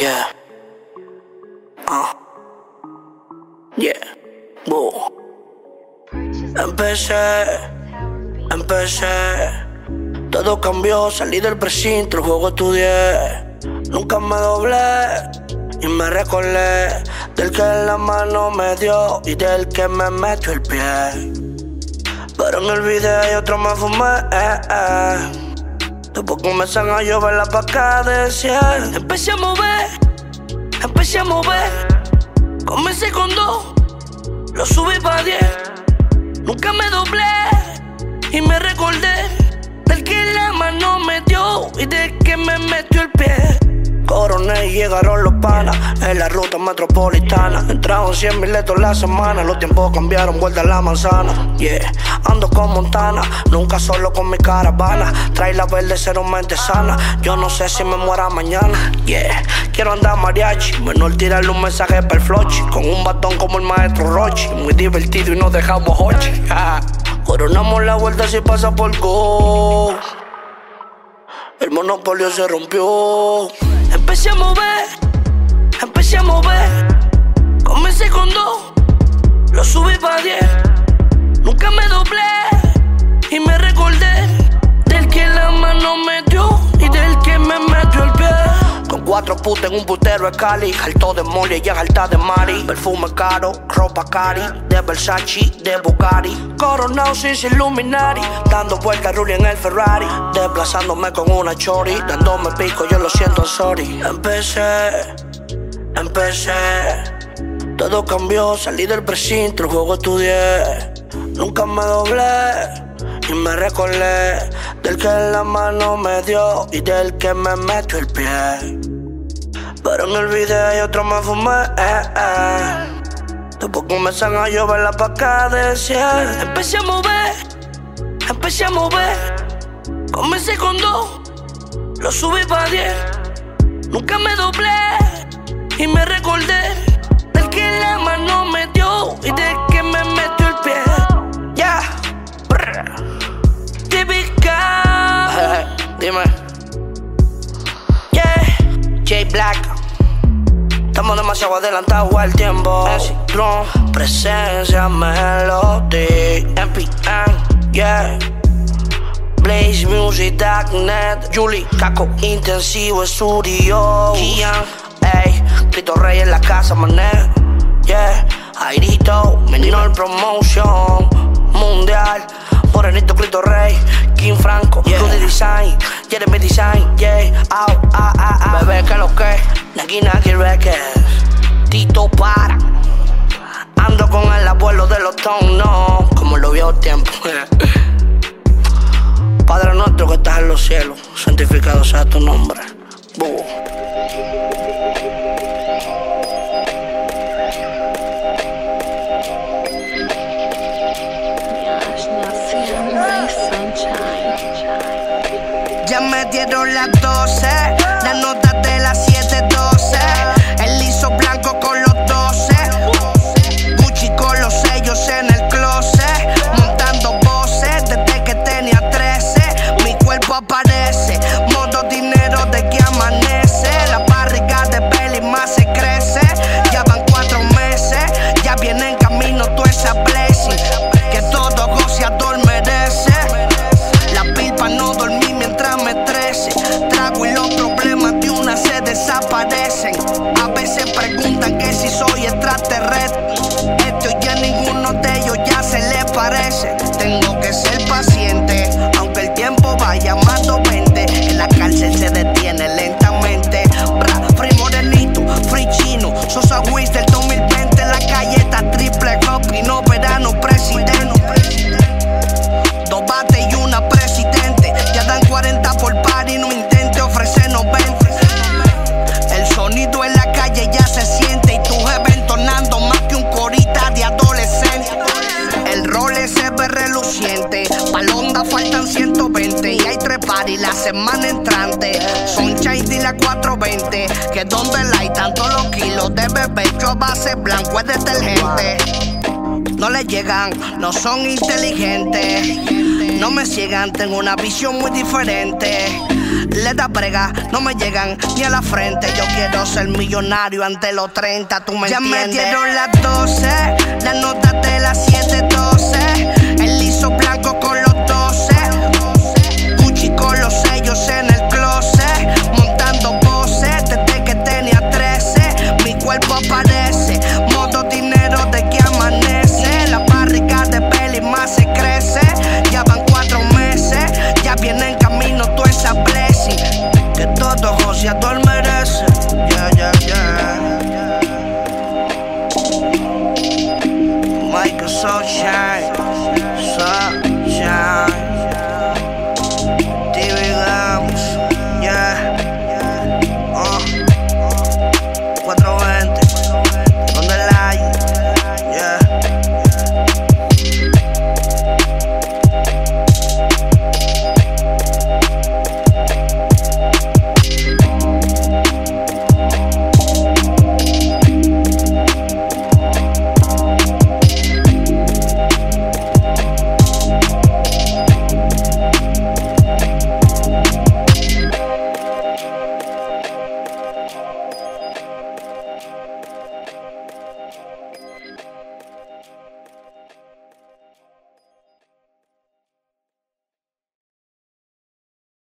Yeah. Ah. Yeah. Boo. Empecé. Empecé. Todo cambió, salí del precinto, el juego estudié. Nunca me doblé y me recordé del que la mano me dio y del que me metió el pie. Pero en el video y otro me fumé. Eh, eh. Después comienzan a llover la paca de cielo. Empecé a mover, empecé a mover. Comencé con dos, lo subí para diez. Nunca me doblé y me recordé del que la mano me dio y del que me metió. Coroné y llegaron los panas en la ruta metropolitana. Entraron 100 miletos la semana, los tiempos cambiaron, vuelta a la manzana. Yeah, ando con Montana, nunca solo con mi caravana. Trae la verde, cero mente sana. Yo no sé si me muera mañana. Yeah, quiero andar mariachi, menor tirarle un mensaje para el flochi. Con un batón como el maestro Rochi, muy divertido y nos dejamos hochi. Coronamos la vuelta si pasa por go. El monopolio se rompió. Empecé a mover, empecé a mover. Comencé con dos, lo subí para diez. Nunca me doblé cuatro putas en un putero de Cali, alto de mole y alta de Mari. Perfume caro, ropa cari, de Versace, de Bugatti. Coronado sin Illuminati, dando vueltas Rulli en el Ferrari. Desplazándome con una chori, dándome pico, yo lo siento, sorry. Empecé, empecé. Todo cambió, salí del precinto, el juego estudié. Nunca me doblé y me recordé del que la mano me dio y del que me metió el pie. Pero el video y otro me fumé. Eh, eh. Después comienzan a llover la paca de cielo. Empecé a mover, empecé a mover. Comencé con dos, lo subí para diez. Nunca me doblé y me recordé del que la mano me dio y del que me metió el pie. Ya, yeah. típica. Dime. Yeah, J Black. Estamos demasiado adelantados al tiempo. Presencia, melody. MPN, yeah. Blaze Music, Darknet. Julie, Caco, Intensivo Studio. Gian, ey. Cristo Rey en la casa, mané. Yeah. Airito, menino el promotion. Mundial. Morenito, Cristo Rey. King Franco, yeah. Rudy Design. Jeremy Design, yeah. Au, ah, ah, ah. Bebé, que lo que. Naki Naki Records. Tito para. Ando con el abuelo de los tonos. Como lo vio tiempo. Padre nuestro que estás en los cielos, santificado sea tu nombre. Ya me dieron las 12, las notas de las 712. El liso blanco con los Veces preguntan que si soy extraterrestre. Esto ya ninguno de ellos ya se les parece. Tengo Palonda faltan 120. Y hay tres y la semana entrante. Son y la 420. Que donde hay tanto los kilos de bebé. Yo a base blanco es detergente no le llegan, no son inteligentes. No me ciegan, tengo una visión muy diferente. Le da brega, no me llegan ni a la frente. Yo quiero ser millonario ante los 30, tú me ya entiendes. Ya metieron las 12, las notas de las 712. El liso blanco con los 12. Gucci con los sellos en el closet. Montando poses desde que tenía 13. Mi cuerpo aparece. Modo dinero de que amanece. La barriga de peli más se crece. Ya van cuatro meses. Ya viene en camino toda esa blessing. Que todo José tú merece. Yeah, yeah.